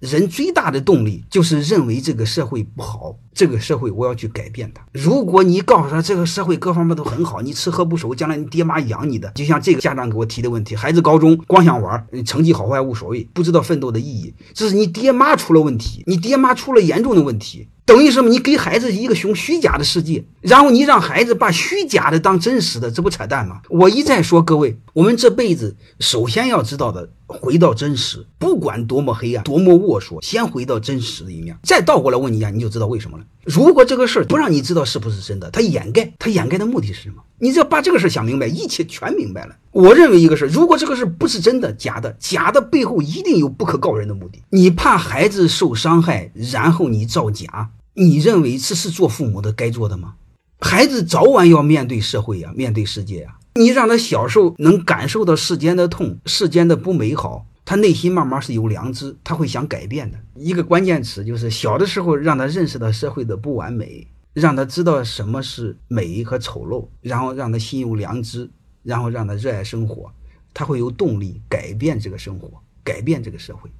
人最大的动力就是认为这个社会不好，这个社会我要去改变它。如果你告诉他这个社会各方面都很好，你吃喝不愁，将来你爹妈养你的，就像这个家长给我提的问题，孩子高中光想玩，成绩好坏无所谓，不知道奋斗的意义，这是你爹妈出了问题，你爹妈出了严重的问题。等于什么？你给孩子一个熊虚假的世界，然后你让孩子把虚假的当真实的，这不扯淡吗？我一再说，各位，我们这辈子首先要知道的，回到真实，不管多么黑暗，多么龌龊，先回到真实的一面，再倒过来问你一下，你就知道为什么了。如果这个事儿不让你知道是不是真的，他掩盖，他掩盖的目的是什么？你只要把这个事儿想明白，一切全明白了。我认为一个事，如果这个事不是真的，假的，假的背后一定有不可告人的目的。你怕孩子受伤害，然后你造假。你认为这是做父母的该做的吗？孩子早晚要面对社会呀，面对世界呀。你让他小时候能感受到世间的痛，世间的不美好，他内心慢慢是有良知，他会想改变的。一个关键词就是小的时候让他认识到社会的不完美，让他知道什么是美和丑陋，然后让他心有良知，然后让他热爱生活，他会有动力改变这个生活，改变这个社会。